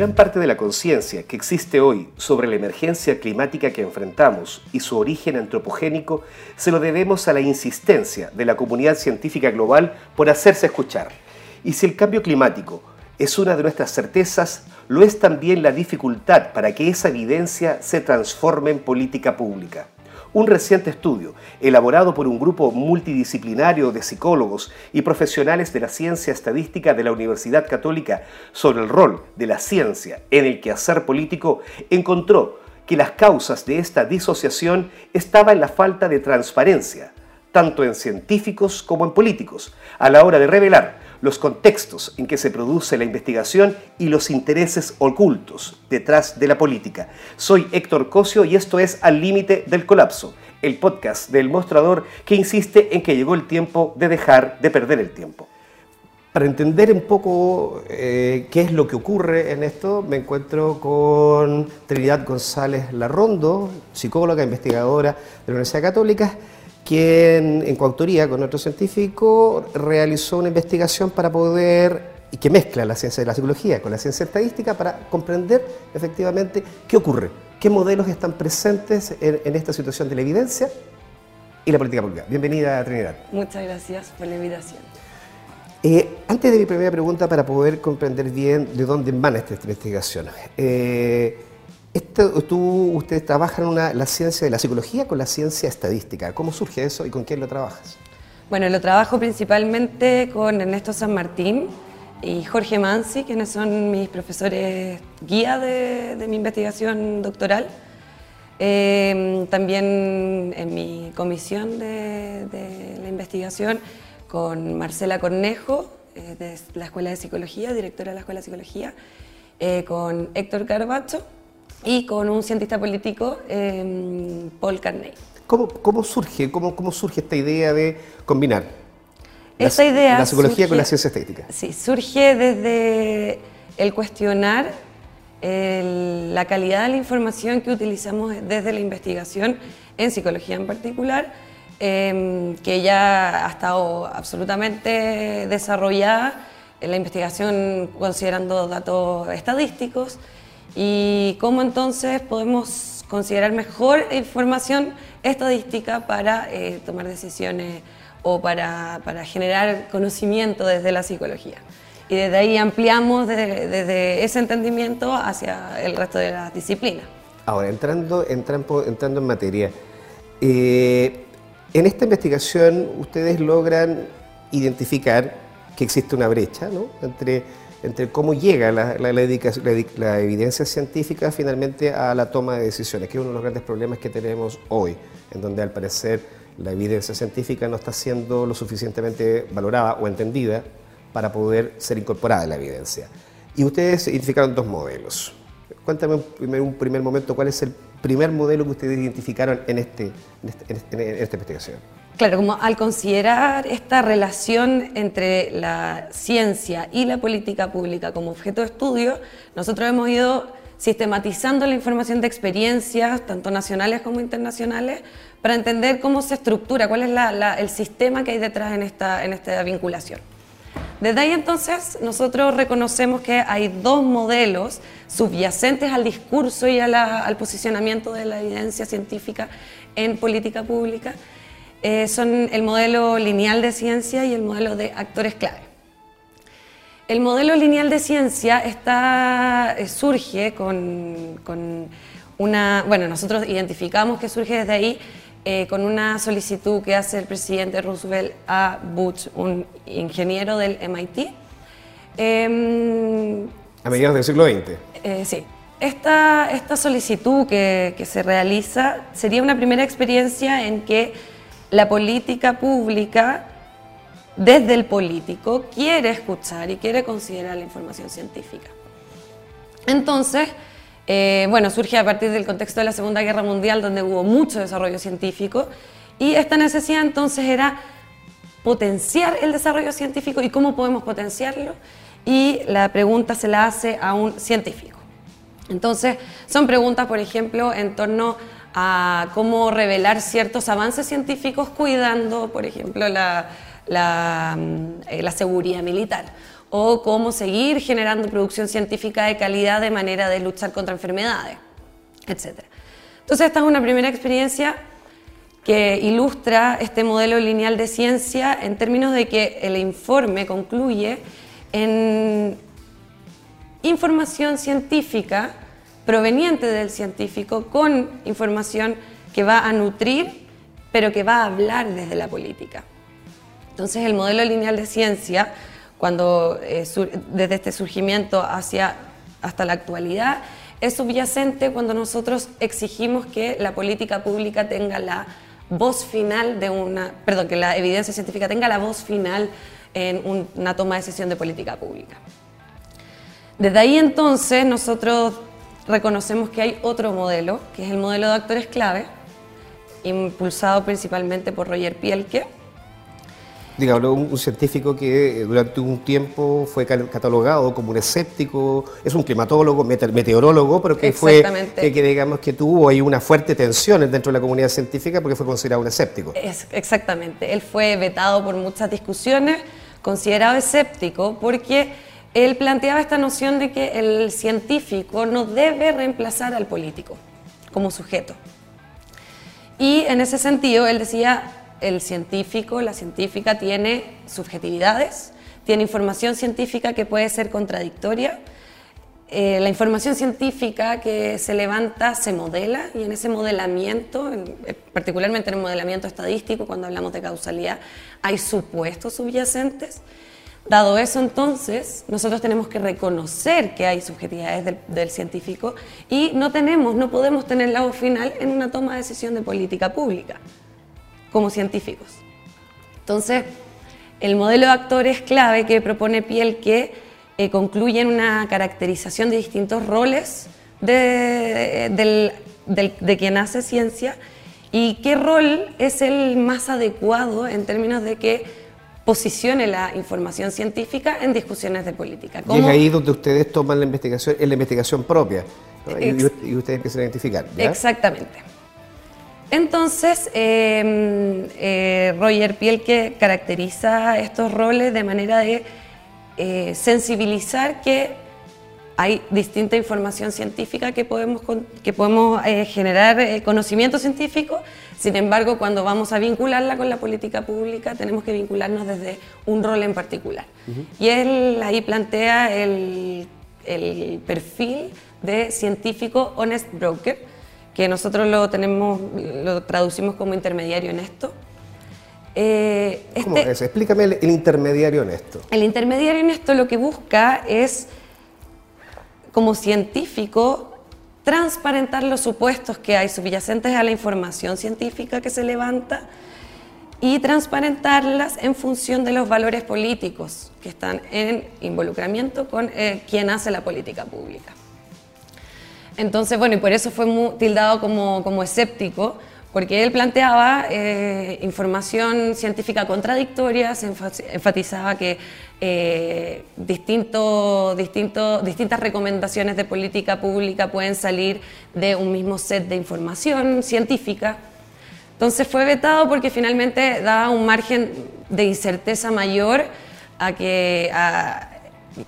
Gran parte de la conciencia que existe hoy sobre la emergencia climática que enfrentamos y su origen antropogénico se lo debemos a la insistencia de la comunidad científica global por hacerse escuchar. Y si el cambio climático es una de nuestras certezas, lo es también la dificultad para que esa evidencia se transforme en política pública. Un reciente estudio, elaborado por un grupo multidisciplinario de psicólogos y profesionales de la ciencia estadística de la Universidad Católica sobre el rol de la ciencia en el quehacer político, encontró que las causas de esta disociación estaban en la falta de transparencia, tanto en científicos como en políticos, a la hora de revelar los contextos en que se produce la investigación y los intereses ocultos detrás de la política. Soy Héctor Cosio y esto es Al Límite del Colapso, el podcast del mostrador que insiste en que llegó el tiempo de dejar de perder el tiempo. Para entender un poco eh, qué es lo que ocurre en esto, me encuentro con Trinidad González Larrondo, psicóloga, investigadora de la Universidad Católica, quien en coautoría con otro científico realizó una investigación para poder y que mezcla la ciencia de la psicología con la ciencia estadística para comprender efectivamente qué ocurre, qué modelos están presentes en, esta situación de la evidencia y la política pública. Bienvenida, Trinidad. Muchas gracias por la invitación. Eh, antes de mi primera pregunta, para poder comprender bien de dónde emana esta investigación, eh, tú, ustedes trabajan la ciencia de la psicología con la ciencia estadística. ¿Cómo surge eso y con quién lo trabajas? Bueno, lo trabajo principalmente con Ernesto San Martín y Jorge Mansi, quienes son mis profesores guía de, mi investigación doctoral. Eh, también en mi comisión de, la investigación con Marcela Cornejo, eh, de la Escuela de Psicología, directora de la Escuela de Psicología, eh, con Héctor Carbacho y con un cientista político, em, Paul Carney. ¿Cómo, cómo surge, cómo, cómo, surge esta idea de combinar esta la, idea la psicología con la ciencia estética? Sí, surge desde el cuestionar la calidad de la información que utilizamos desde la investigación, en psicología en particular, em, que ya ha estado absolutamente desarrollada en la investigación considerando datos estadísticos, y cómo entonces podemos considerar mejor información estadística para eh, tomar decisiones o para, para, generar conocimiento desde la psicología. Y desde ahí ampliamos desde, ese entendimiento hacia el resto de las disciplinas. Ahora, entrando, entrando, entrando en materia, eh, en esta investigación ustedes logran identificar que existe una brecha ¿no? entre entre cómo llega la, evidencia científica finalmente a la toma de decisiones, que es uno de los grandes problemas que tenemos hoy, en donde al parecer la evidencia científica no está siendo lo suficientemente valorada o entendida para poder ser incorporada en la evidencia. Y ustedes identificaron dos modelos. Cuéntame en un primer momento cuál es el primer modelo que ustedes identificaron en, este, en, este, en esta investigación. Claro, como al considerar esta relación entre la ciencia y la política pública como objeto de estudio, nosotros hemos ido sistematizando la información de experiencias, tanto nacionales como internacionales, para entender cómo se estructura, cuál es el sistema que hay detrás en esta, en vinculación. Desde ahí entonces nosotros reconocemos que hay dos modelos subyacentes al discurso y al posicionamiento de la evidencia científica en política pública, eh, son el modelo lineal de ciencia y el modelo de actores clave. El modelo lineal de ciencia está, eh, surge con, una, bueno, nosotros identificamos que surge desde ahí eh, con una solicitud que hace el presidente Roosevelt a Butch, un ingeniero del MIT. Em, a mediados del siglo XX. sí. Esta, esta solicitud que, que se realiza sería una primera experiencia en que la política pública, desde el político, quiere escuchar y quiere considerar la información científica. Entonces, eh, bueno, surge a partir del contexto de la Segunda Guerra Mundial, donde hubo mucho desarrollo científico, y esta necesidad entonces era potenciar el desarrollo científico y cómo podemos potenciarlo, y la pregunta se la hace a un científico. Entonces, son preguntas, por ejemplo, en torno a cómo revelar ciertos avances científicos cuidando, por ejemplo, la, la, eh, seguridad militar o cómo seguir generando producción científica de calidad de manera de luchar contra enfermedades, etc. Entonces esta es una primera experiencia que ilustra este modelo lineal de ciencia en términos de que el informe concluye en información científica proveniente del científico con información que va a nutrir, pero que va a hablar desde la política. Entonces el modelo lineal de ciencia, cuando eh, desde este surgimiento hacia, hasta la actualidad, es subyacente cuando nosotros exigimos que la política pública tenga la voz final de una, perdón, que la evidencia científica tenga la voz final en una toma de decisión de política pública. Desde ahí entonces nosotros reconocemos que hay otro modelo, que es el modelo de actores clave, impulsado principalmente por Roger Pielke, digamos, un, científico que eh, durante un tiempo fue catalogado como un escéptico, es un climatólogo, meteorólogo, pero que fue, que, digamos que tuvo ahí una fuerte tensión dentro de la comunidad científica porque fue considerado un escéptico. Es, exactamente, él fue vetado por muchas discusiones, considerado escéptico porque él planteaba esta noción de que el científico no debe reemplazar al político como sujeto. Y en ese sentido, él decía, el científico, la científica tiene subjetividades, tiene información científica que puede ser contradictoria. Eh, la información científica que se levanta se modela y en ese modelamiento, eh, particularmente en el modelamiento estadístico, cuando hablamos de causalidad, hay supuestos subyacentes. Dado eso, entonces, nosotros tenemos que reconocer que hay subjetividades del, científico y no tenemos, no podemos tener la voz final en una toma de decisión de política pública como científicos. Entonces, el modelo de actores clave que propone Piel que eh, concluye en una caracterización de distintos roles de, de quien hace ciencia y qué rol es el más adecuado en términos de que posicione la información científica en discusiones de política. Y es ahí donde ustedes toman la investigación, en la investigación propia y, ustedes empiezan a identificar. Exactamente. Entonces, em, eh, Roger Pielke caracteriza estos roles de manera de eh, sensibilizar que hay distinta información científica que podemos, que podemos eh, generar conocimiento científico, sin embargo, cuando vamos a vincularla con la política pública, tenemos que vincularnos desde un rol en particular. Y él ahí plantea el, el perfil de científico honest broker, que nosotros lo tenemos, lo traducimos como intermediario en esto. Eh, ¿Cómo este es? Explícame el, intermediario en esto. El intermediario en esto lo que busca es, como científico, transparentar los supuestos que hay subyacentes a la información científica que se levanta y transparentarlas en función de los valores políticos que están en involucramiento con eh, quien hace la política pública. Entonces, bueno, y por eso fue muy tildado como, escéptico, porque él planteaba eh, información científica contradictoria, se enfatizaba que eh, distintas recomendaciones de política pública pueden salir de un mismo set de información científica. Entonces fue vetado porque finalmente daba un margen de incerteza mayor a que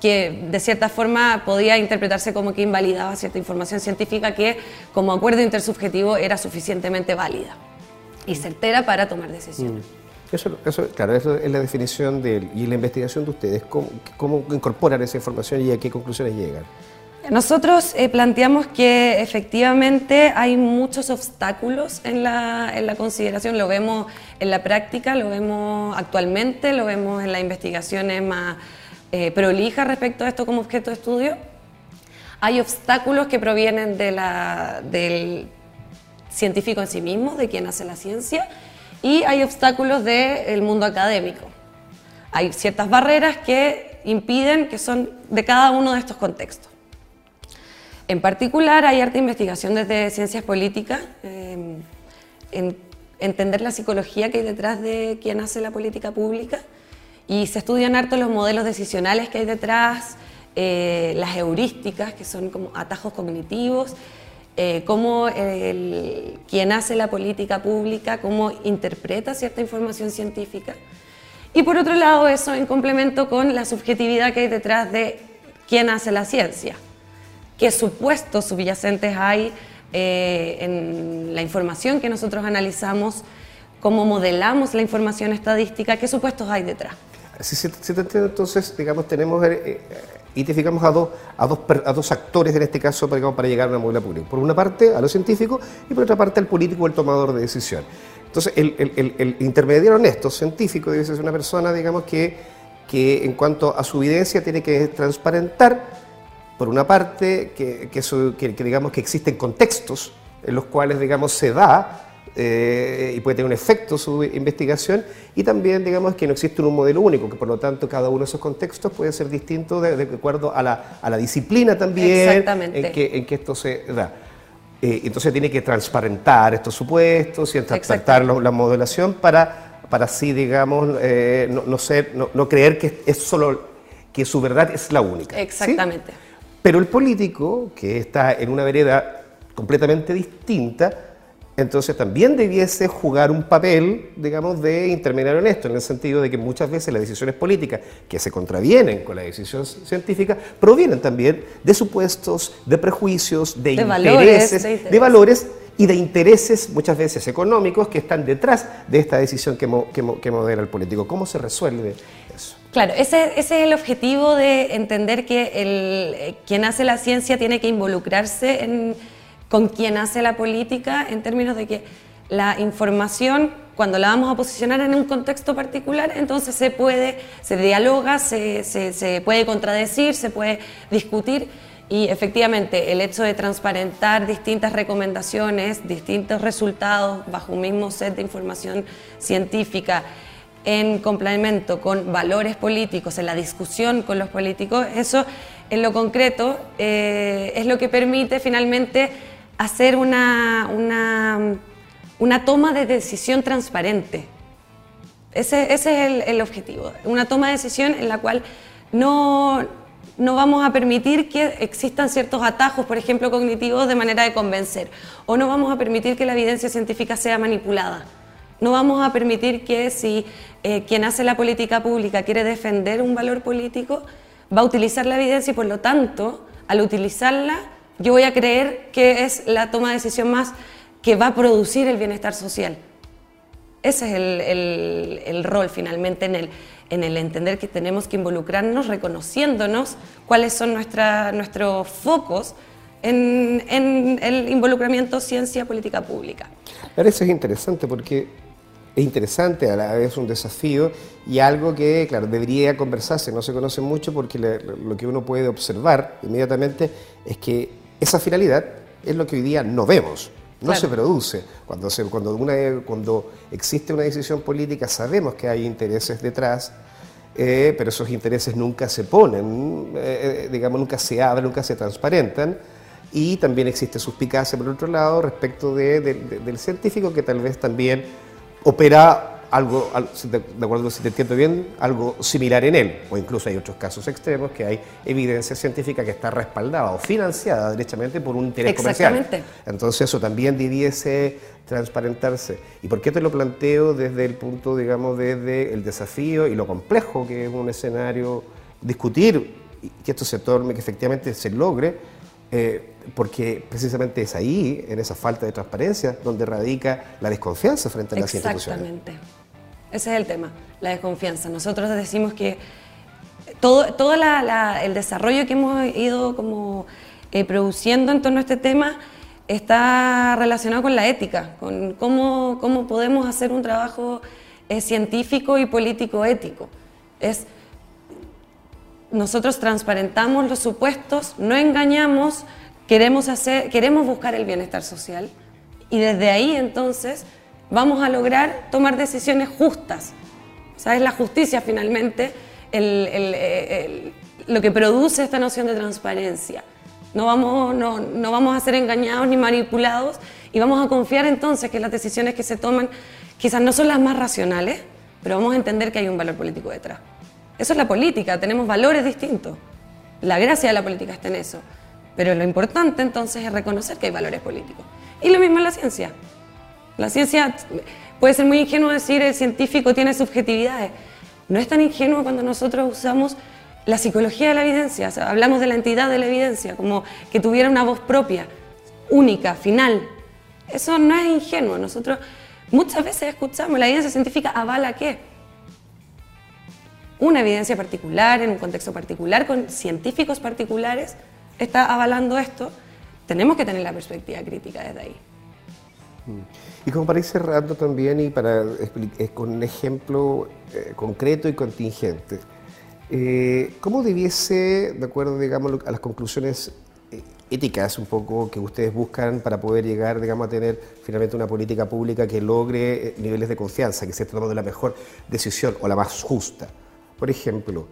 que de cierta forma podía interpretarse como que invalidaba cierta información científica que como acuerdo intersubjetivo era suficientemente válida y certera para tomar decisiones. Mm. Eso, eso, claro, eso es la definición de y la investigación de ustedes, cómo, cómo incorporan esa información y a qué conclusiones llegan. Nosotros eh, planteamos que efectivamente hay muchos obstáculos en la, en la, consideración, lo vemos en la práctica, lo vemos actualmente, lo vemos en las investigaciones más eh, prolija respecto a esto como objeto de estudio. Hay obstáculos que provienen del científico en sí mismo, de quien hace la ciencia, y hay obstáculos del mundo académico. Hay ciertas barreras que impiden que son de cada uno de estos contextos. En particular, hay harta investigación desde ciencias políticas, eh, en entender la psicología que hay detrás de quien hace la política pública y se estudian harto los modelos decisionales que hay detrás, eh, las heurísticas, que son como atajos cognitivos, eh, cómo quien hace la política pública, cómo interpreta cierta información científica. Y por otro lado, eso en complemento con la subjetividad que hay detrás de quién hace la ciencia, qué supuestos subyacentes hay eh, en la información que nosotros analizamos, cómo modelamos la información estadística, qué supuestos hay detrás. Entonces, digamos, tenemos, eh, eh, identificamos a dos, a, dos, a dos actores en este caso digamos, para llegar a una modela pública. Por una parte, a los científicos y por otra parte, al político el tomador de decisión. Entonces, el, intermediario honesto, científico, ser una persona, digamos, que, que en cuanto a su evidencia tiene que transparentar, por una parte, que, que digamos que existen contextos en los cuales, digamos, se da eh, y puede tener un efecto su investigación y también digamos que no existe un modelo único, que por lo tanto cada uno de esos contextos puede ser distinto de, acuerdo a la, a la, disciplina también en que, en que esto se da. Eh, entonces tiene que transparentar estos supuestos y transparentar la modelación para, para así, digamos, eh, no, ser, no, creer que es solo que su verdad es la única. Exactamente. Pero el político, que está en una vereda completamente distinta, entonces también debiese jugar un papel, digamos, de intermediario en esto, en el sentido de que muchas veces las decisiones políticas que se contravienen con la decisión científica provienen también de supuestos, de prejuicios, de, intereses, de, valores y de intereses muchas veces económicos que están detrás de esta decisión que, que, modera el político. ¿Cómo se resuelve eso? Claro, ese, ese es el objetivo de entender que el, eh, quien hace la ciencia tiene que involucrarse en con quien hace la política en términos de que la información, cuando la vamos a posicionar en un contexto particular, entonces se puede, se dialoga, se, se, puede contradecir, se puede discutir. Y efectivamente el hecho de transparentar distintas recomendaciones, distintos resultados bajo un mismo set de información científica, en complemento con valores políticos, en la discusión con los políticos, eso en lo concreto eh, es lo que permite finalmente hacer una, una, toma de decisión transparente. Ese, es el, objetivo, una toma de decisión en la cual no, no vamos a permitir que existan ciertos atajos, por ejemplo, cognitivos de manera de convencer, o no vamos a permitir que la evidencia científica sea manipulada. No vamos a permitir que si eh, quien hace la política pública quiere defender un valor político, va a utilizar la evidencia y por lo tanto, al utilizarla, yo voy a creer que es la toma de decisión más que va a producir el bienestar social. Ese es el, rol finalmente en el, en el entender que tenemos que involucrarnos reconociéndonos cuáles son nuestra, nuestros focos en, en, el involucramiento ciencia política pública. Ahora eso es interesante porque es interesante, a la vez un desafío y algo que, claro, debería conversarse, no se conoce mucho porque lo que uno puede observar inmediatamente es que esa finalidad es lo que hoy día no vemos, no se produce. Cuando, se, cuando, una, cuando existe una decisión política sabemos que hay intereses detrás, eh, pero esos intereses nunca se ponen, eh, eh, digamos, nunca se abren, nunca se transparentan. Y también existe suspicacia, por otro lado, respecto del científico que tal vez también opera algo, de acuerdo si te entiendo bien, algo similar en él. O incluso hay otros casos extremos que hay evidencia científica que está respaldada o financiada derechamente por un interés comercial. Entonces eso también debiese transparentarse. ¿Y por qué te lo planteo desde el punto, digamos, desde el desafío y lo complejo que es un escenario discutir que esto se torne, que efectivamente se logre? Eh, porque precisamente es ahí, en esa falta de transparencia, donde radica la desconfianza frente a las instituciones. Exactamente. Ese es el tema, la desconfianza. Nosotros decimos que todo, todo el desarrollo que hemos ido como eh, produciendo en torno a este tema está relacionado con la ética, con cómo, cómo podemos hacer un trabajo eh, científico y político ético. Es, nosotros transparentamos los supuestos, no engañamos, queremos, hacer, queremos buscar el bienestar social y desde ahí entonces vamos a lograr tomar decisiones justas. O es la justicia finalmente lo que produce esta noción de transparencia. No vamos, no vamos a ser engañados ni manipulados y vamos a confiar entonces que las decisiones que se toman quizás no son las más racionales, pero vamos a entender que hay un valor político detrás. Eso es la política, tenemos valores distintos. La gracia de la política está en eso. Pero lo importante entonces es reconocer que hay valores políticos. Y lo mismo en la ciencia. La ciencia puede ser muy ingenuo decir el científico tiene subjetividades, no es tan ingenuo cuando nosotros usamos la psicología de la evidencia, hablamos de la entidad de la evidencia, como que tuviera una voz propia, única, final. Eso no es ingenuo. Nosotros muchas veces escuchamos, la evidencia científica avala qué? Una evidencia particular, en un contexto particular, con científicos particulares, está avalando esto. Tenemos que tener la perspectiva crítica desde ahí. Y como para ir cerrando también y para eh, con un ejemplo eh, concreto y contingente, eh, ¿cómo debiese, de acuerdo digamos, a las conclusiones éticas un poco que ustedes buscan para poder llegar digamos, a tener finalmente una política pública que logre niveles de confianza, que se tomando la mejor decisión o la más justa? Por ejemplo,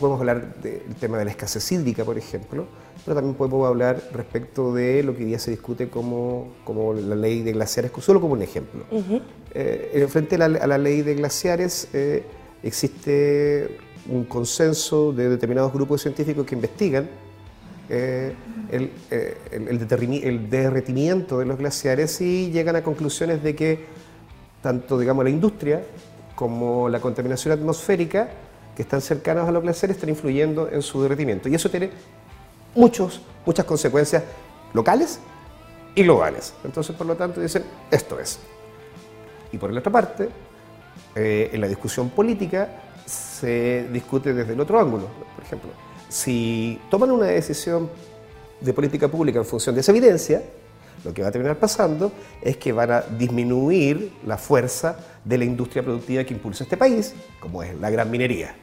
podemos hablar del tema de la escasez hídrica, por ejemplo, pero también podemos hablar respecto de lo que hoy día se discute como, como la ley de glaciares, solo como un ejemplo. Eh, frente a la, ley de glaciares eh, existe un consenso de determinados grupos científicos que investigan eh, el, el, derretimiento de los glaciares y llegan a conclusiones de que tanto digamos, la industria como la contaminación atmosférica que están cercanos a los glaciares están influyendo en su derretimiento. Y eso tiene muchos, muchas consecuencias locales y globales. Entonces, por lo tanto, dicen, esto es. Y por la otra parte, eh, en la discusión política se discute desde el otro ángulo. Por ejemplo, si toman una decisión de política pública en función de esa evidencia, lo que va a terminar pasando es que van a disminuir la fuerza de la industria productiva que impulsa este país, como es la gran minería.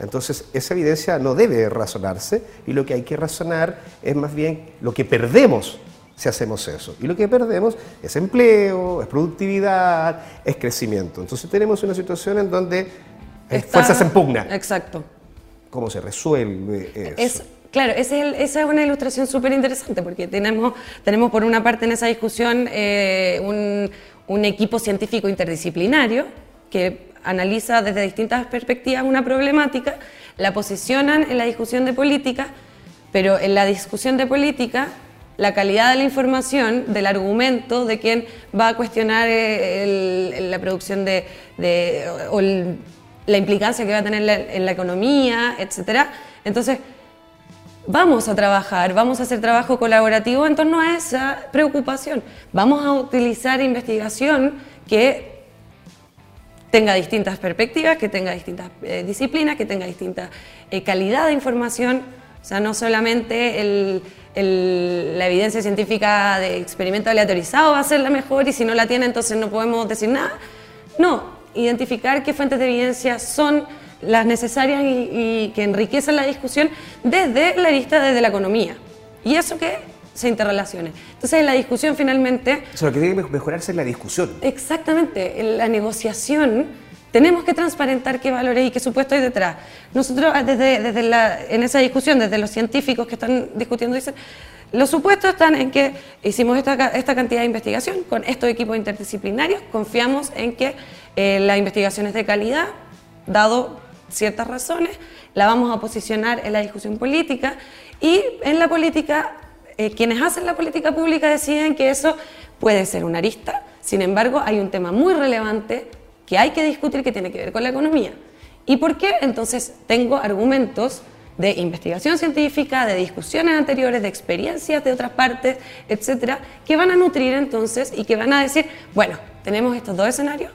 Entonces, esa evidencia no debe razonarse y lo que hay que razonar es más bien lo que perdemos si hacemos eso. Y lo que perdemos es empleo, es productividad, es crecimiento. Entonces tenemos una situación en donde fuerzas en pugna. Exacto. ¿Cómo se resuelve eso? Es, claro, esa es una ilustración súper interesante porque tenemos, tenemos por una parte en esa discusión eh, un, un equipo científico interdisciplinario que analiza desde distintas perspectivas una problemática, la posicionan en la discusión de política, pero en la discusión de política la calidad de la información, del argumento de quien va a cuestionar eh, la producción de, o la implicancia que va a tener en la economía, etc. Entonces, vamos a trabajar, vamos a hacer trabajo colaborativo en torno a esa preocupación. Vamos a utilizar investigación que tenga distintas perspectivas, que tenga distintas eh, disciplinas, que tenga distinta eh, calidad de información, o sea, no solamente la evidencia científica de experimento aleatorizado va a ser la mejor y si no la tiene entonces no podemos decir nada. No, identificar qué fuentes de evidencia son las necesarias y, y que enriquecen la discusión desde la vista desde la economía. Y eso que se interrelacione. Entonces, en la discusión finalmente... O lo que tiene que mejorarse es la discusión. Exactamente, en la negociación tenemos que transparentar qué valores y qué supuestos hay detrás. Nosotros, ah, desde, desde la, en esa discusión, desde los científicos que están discutiendo, dicen, los supuestos están en que hicimos esta, esta cantidad de investigación con estos equipos interdisciplinarios, confiamos en que eh, la investigación es de calidad, dado ciertas razones, la vamos a posicionar en la discusión política y en la política eh, quienes hacen la política pública deciden que eso puede ser una arista. Sin embargo, hay un tema muy relevante que hay que discutir que tiene que ver con la economía. ¿Y por qué? Entonces tengo argumentos de investigación científica, de discusiones anteriores, de experiencias de otras partes, etcétera, que van a nutrir entonces y que van a decir, bueno, tenemos estos dos escenarios.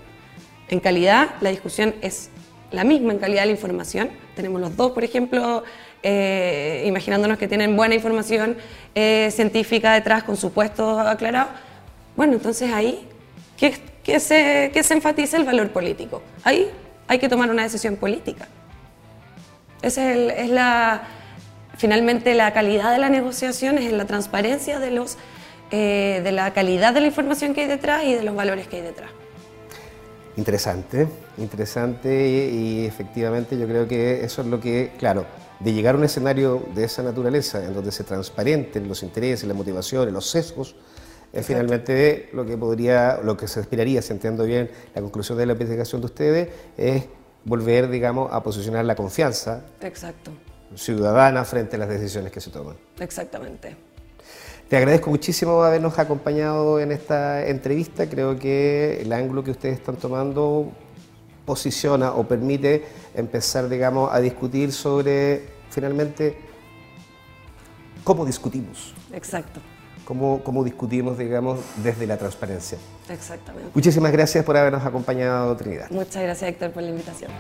En calidad, la discusión es la misma en calidad de la información. Tenemos los dos, por ejemplo, eh, imaginándonos que tienen buena información eh, científica detrás con supuestos aclarados. Bueno, entonces ahí, ¿qué, se, se enfatiza el valor político? Ahí hay que tomar una decisión política. Esa es, la, finalmente la calidad de la negociación, es la transparencia de, los, eh, de la calidad de la información que hay detrás y de los valores que hay detrás. Interesante, interesante y, efectivamente yo creo que eso es lo que, claro, de llegar a un escenario de esa naturaleza en donde se transparenten los intereses, las motivaciones, los sesgos, es finalmente lo que podría, lo que se aspiraría, si entiendo bien la conclusión de la investigación de ustedes, es volver, digamos, a posicionar la confianza Exacto. ciudadana frente a las decisiones que se toman. Exactamente. Te agradezco muchísimo habernos acompañado en esta entrevista. Creo que el ángulo que ustedes están tomando posiciona o permite empezar, digamos, a discutir sobre, finalmente, cómo discutimos. Exacto. Cómo, cómo discutimos, digamos, desde la transparencia. Exactamente. Muchísimas gracias por habernos acompañado, Trinidad. Muchas gracias, Héctor, por la invitación.